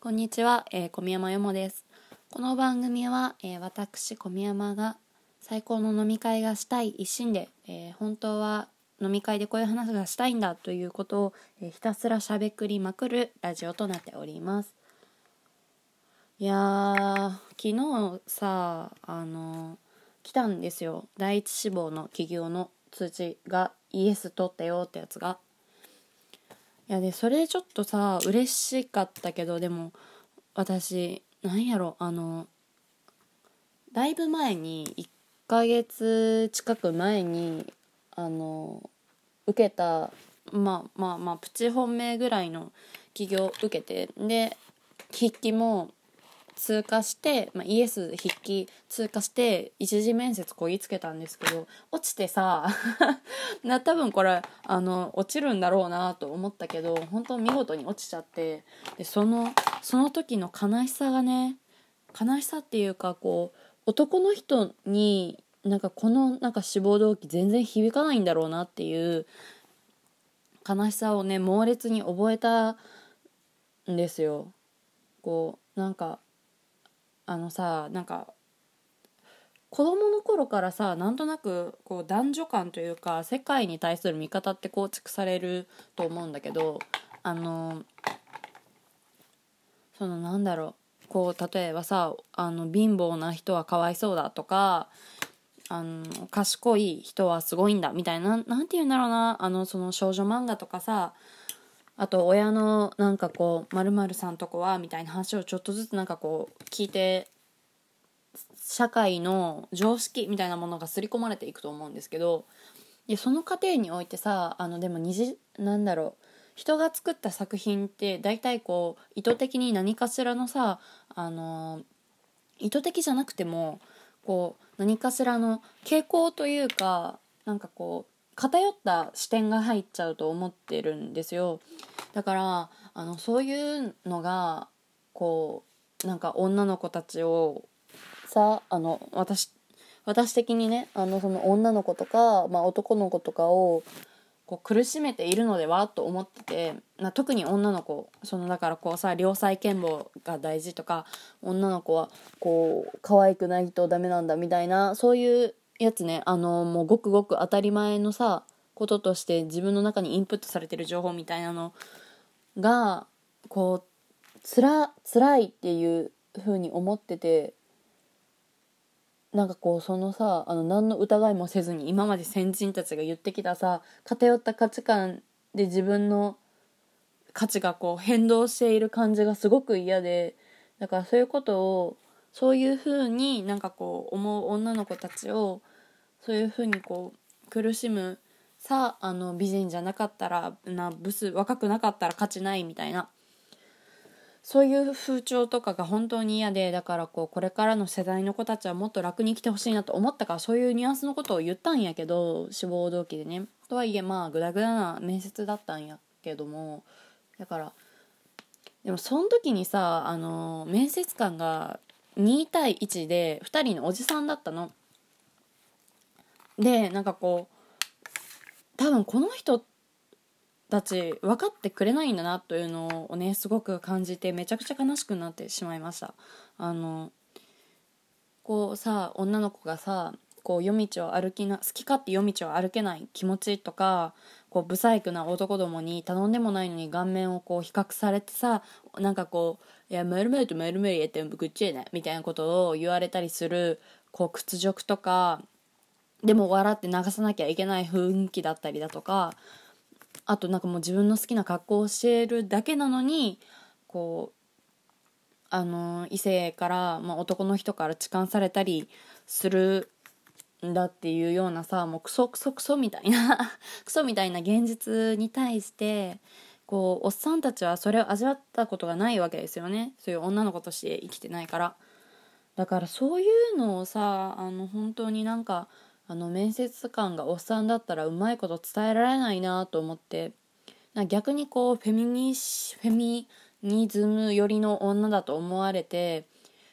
こんにちは、えー、小宮山よもです。この番組は、えー私小宮山が最高の飲み会がしたい一心で、えー本当は飲み会でこういう話がしたいんだということを、えーひたすらしゃべくりまくるラジオとなっております。いや昨日さあの来たんですよ第一志望の企業の通知がイエス取ったよってやつが。いやでそれちょっとさ嬉しかったけどでも私なんやろあのだいぶ前に1ヶ月近く前にあの受けたまあまあまあプチ本命ぐらいの起業受けてで筆記も通過して、まあ、イエス筆記通過して一次面接こぎつけたんですけど落ちてさ な多分これあの落ちるんだろうなと思ったけど本当見事に落ちちゃってでそのその時の悲しさがね悲しさっていうかこう男の人になんかこのなんか志望動機全然響かないんだろうなっていう悲しさをね猛烈に覚えたんですよ。こうなんかあのさなんか子供の頃からさなんとなくこう男女間というか世界に対する見方って構築されると思うんだけどあのそのなんだろうこう例えばさあの貧乏な人はかわいそうだとかあの賢い人はすごいんだみたいななんて言うんだろうなあのその少女漫画とかさあと親のなんかこう〇〇さんとこはみたいな話をちょっとずつなんかこう聞いて社会の常識みたいなものが刷り込まれていくと思うんですけどでその過程においてさあのでも二次なんだろう人が作った作品って大体こう意図的に何かしらのさあの意図的じゃなくてもこう何かしらの傾向というかなんかこう偏った視点が入っちゃうと思ってるんですよ。だからあのそういうのがこうなんか女の子たちをさあの私私的にねあのその女の子とか、まあ、男の子とかをこう苦しめているのではと思っててな特に女の子そのだからこうさ良妻賢母が大事とか女の子はこう可愛くないとダメなんだみたいなそういうやつね。あのもうごくごく当たり前のさこととして自分の中にインプットされてる情報みたいなのがこうつら辛いっていう風に思っててなんかこうそのさあの何の疑いもせずに今まで先人たちが言ってきたさ偏った価値観で自分の価値がこう変動している感じがすごく嫌でだからそういうことをそういう風になんかこう思う女の子たちをそういう風にこう苦しむさあの美人じゃなかったらなブス若くなかったら価値ないみたいな。そういう風潮とかが本当に嫌でだからこうこれからの世代の子たちはもっと楽に生きてほしいなと思ったからそういうニュアンスのことを言ったんやけど志望動機でね。とはいえまあグダグダな面接だったんやけどもだからでもその時にさあの面接官が2対1で2人のおじさんだったの。でなんかこう多分この人たち分かってくれないんだなというのをねすごく感じてめちゃくちゃ悲しくなってしまいましたあのこうさ女の子がさこう夜道を歩きな好き勝手夜道を歩けない気持ちとかこう不細工な男どもに頼んでもないのに顔面をこう比較されてさなんかこう「いや丸々と丸々やってぐっちゃいね」みたいなことを言われたりするこう屈辱とかでも笑って流さなきゃいけない雰囲気だったりだとかあとなんかもう自分の好きな格好をしてるだけなのにこうあの異性から、まあ、男の人から痴漢されたりするだっていうようなさもうクソクソクソみたいな クソみたいな現実に対してこうおっさんたちはそれを味わったことがないわけですよね。そういう女の子として生きてないから。だからそういうのをさあの本当になんかあの面接官がおっさんだったらうまいこと伝えられないなと思って逆にこうフェミニフェミニズム寄りの女だと思われて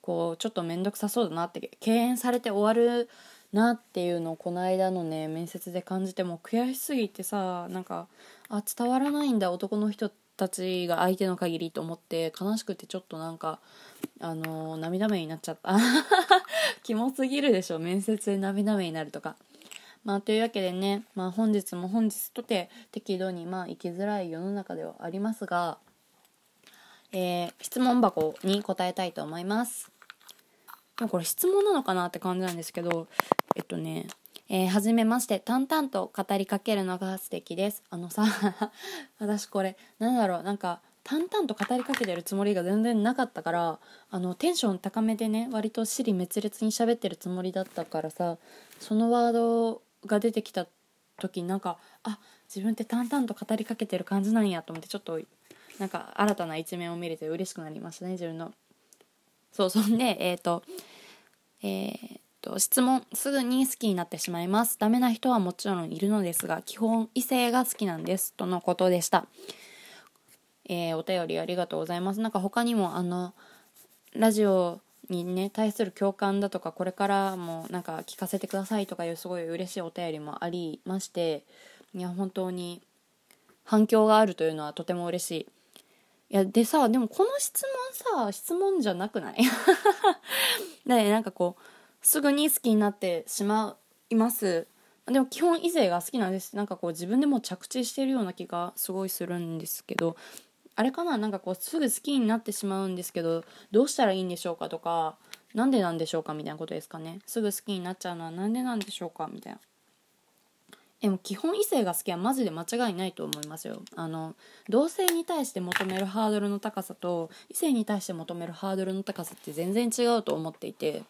こうちょっと面倒くさそうだなって敬遠されて終わるなっていうのをこの間のね面接で感じても悔しすぎてさなんかあ伝わらないんだ男の人たちが相手の限りと思って悲しくてちょっとなんかあのー涙目になっちゃった。キモすぎるでしょ面接で涙目になるとか。まあというわけでね、まあ、本日も本日とて適度にまあ生きづらい世の中ではありますが、えー質問箱に答えたいと思います。これ質問なのかなって感じなんですけどえっとねえー、はじめまして淡々と語りかけるのが素敵です。あのさ 私これなんだろうなんか淡々と語りかけてるつもりが全然なかったからあのテンション高めでね割と尻滅裂に喋ってるつもりだったからさそのワードが出てきた時なんかあ自分って淡々と語りかけてる感じなんやと思ってちょっとなんか新たな一面を見れて嬉しくなりましたね自分の。そうそんでえっ、とえーと質問すぐに好きになってしまいます。ダメな人はもちろんいるのですが基本異性が好きなんですとのことでした、えーお便りありがとうございます。なんか他にもあのラジオにね対する共感だとかこれからもなんか聞かせてくださいとかいうすごい嬉しいお便りもありましていや本当に反響があるというのはとても嬉しい。いやでさでもこの質問さ質問じゃなくない？ねなんかこうすぐに好きになってしまいます。でも基本異性が好きなんです。なんかこう自分でも着地してるような気がすごいするんですけど。あれかな？なんかこうすぐ好きになってしまうんですけどどうしたらいいんでしょうかとかなんでなんでしょうかみたいなことですかね。すぐ好きになっちゃうのはなんでなんでしょうかみたいな。でも基本異性が好きはマジで間違いないと思いますよ。あの同性に対して求めるハードルの高さと異性に対して求めるハードルの高さって全然違うと思っていて。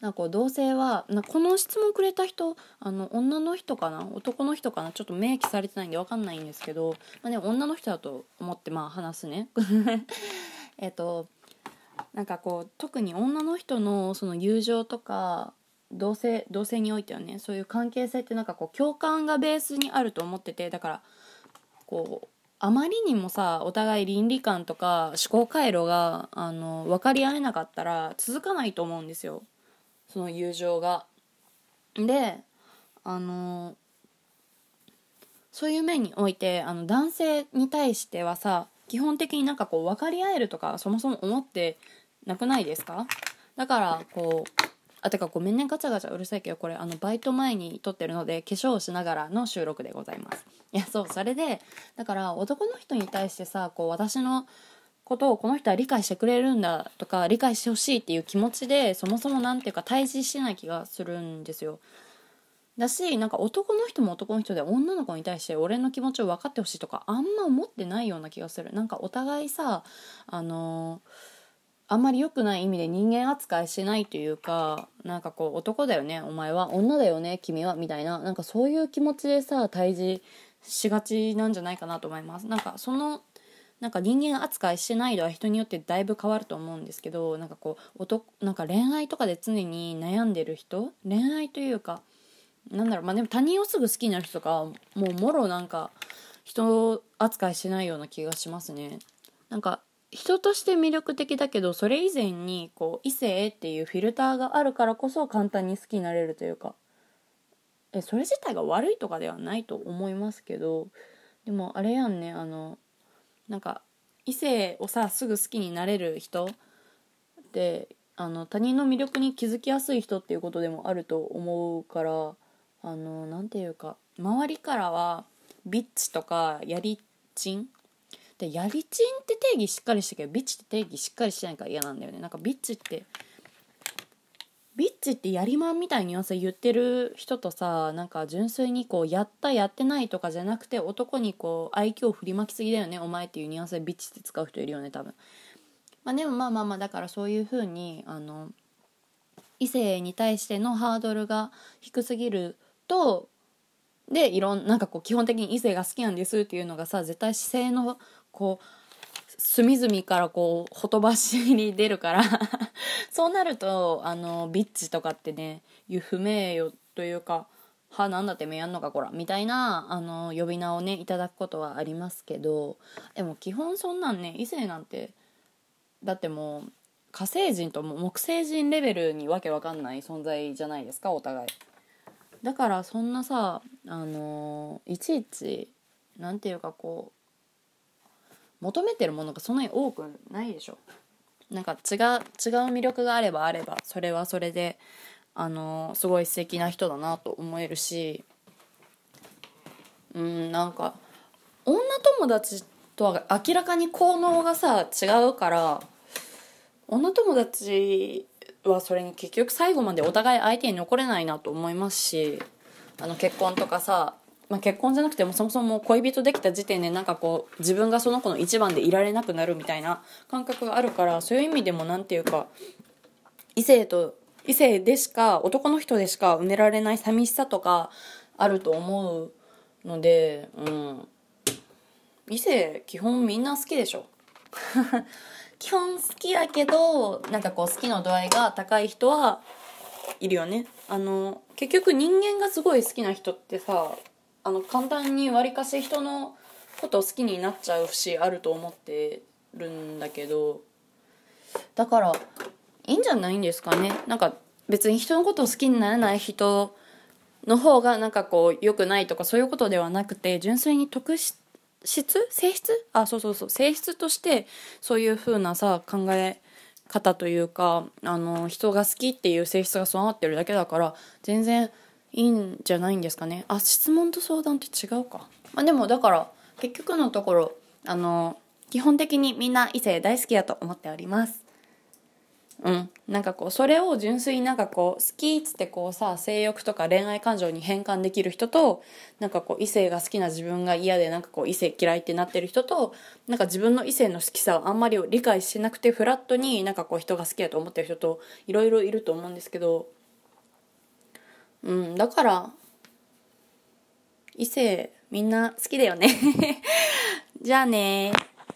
なんかこう同性はなこの質問くれた人あの女の人かな男の人かなちょっと明記されてないんで分かんないんですけど、まあね、女の人だと思ってまあ話すね。えっとなんかこう特に女の人のその友情とか同性同性においてはねそういう関係性ってなんかこう共感がベースにあると思っててだからこうあまりにもさお互い倫理観とか思考回路があの分かり合えなかったら続かないと思うんですよその友情が。であのそういう面においてあの男性に対してはさ基本的になんかこう分かり合えるとかそもそも思ってなくないですか？だからこうあてかごめんねガチャガチャうるさいけどこれあのバイト前に撮ってるので化粧をしながらの収録でございます。いやそうそれでだから男の人に対してさこう私のことをこの人は理解してくれるんだとか理解してほしいっていう気持ちでそもそも何ていうか対峙してない気がするんですよ。だしなんか男の人も男の人で女の子に対して俺の気持ちを分かってほしいとかあんま思ってないような気がする。なんかお互いさあのあんまり良くない意味で人間扱いしないというかなんかこう男だよねお前は女だよね君はみたいななんかそういう気持ちでさ対峙しがちなんじゃないかなと思います。なんかそのなんか人間扱いしない度は人によってだいぶ変わると思うんですけどなんかこう男なんか恋愛とかで常に悩んでる人恋愛というかなんだろうまあでも他人をすぐ好きになる人とかもうもろなんか人扱いしないような気がしますね。なんか人として魅力的だけどそれ以前にこう異性っていうフィルターがあるからこそ簡単に好きになれるというか。えそれ自体が悪いとかではないと思いますけどでもあれやんねあのなんか異性をさすぐ好きになれる人ってあの他人の魅力に気づきやすい人っていうことでもあると思うからあのなんていうか周りからはビッチとかやりちんでやりちんって定義しっかりしたけどビッチって定義しっかりしてないから嫌なんだよね。なんかビッチってビッチってやりまんみたいにさ言ってる人とさなんか純粋にこうやったやってないとかじゃなくて男にこう愛嬌振りまきすぎだよね。お前っていうニュアンスでビッチって使う人いるよね多分。まあでもまあまあまあだからそういう風にあの異性に対してのハードルが低すぎるとでいろんなんかこう基本的に異性が好きなんですっていうのがさ絶対姿勢のこう隅々からこうほとばしに出るから そうなるとあのビッチとかってね不名誉というか「はなんだてめえやんのかこら」みたいなあの呼び名をねいただくことはありますけどでも基本そんなんね異性なんてだってもう火星人とも木星人レベルにわけわかんない存在じゃないですかお互い。だからそんなさあのいちいちなんていうかこう求めてるものがそんなに多くないでしょ。なんか違う違う魅力があればあればそれはそれであのすごい素敵な人だなと思えるしうんなんか女友達とは明らかに効能がさ違うから女友達はそれに結局最後までお互い相手に残れないなと思いますしあの結婚とかさ、まあ、結婚じゃなくてもそもそも恋人できた時点でなんかこう自分がその子の一番でいられなくなるみたいな感覚があるからそういう意味でも何て言うか異性と異性でしか男の人でしか埋められない寂しさとかあると思うのでうん。異性基本みんな好きでしょ。基本好きやけどなんかこう好きの度合いが高い人はいるよね。あの結局人間がすごい好きな人ってさあの簡単にわりかし人のことを好きになっちゃう節あると思ってるんだけど。だからいいんじゃないんですかね。なんか別に人のことを好きにならない人の方がなんかこう良くないとかそういうことではなくて純粋に特質性質？あそうそうそう。性質としてそういう風なさ考え方というかあの人が好きっていう性質が備わってるだけだから全然いいんじゃないんですかね。あ質問と相談って違うか、まあ、でもだから結局のところあの基本的にみんな異性大好きだと思っております。うん、なんかこうそれを純粋になんかこう好きっつってこうさ性欲とか恋愛感情に変換できる人となんかこう異性が好きな自分が嫌でなんかこう異性嫌いってなってる人となんか自分の異性の好きさをあんまり理解しなくてフラットになんかこう人が好きだと思ってる人といろいろいると思うんですけどうんだから異性みんな好きだよね。じゃあね。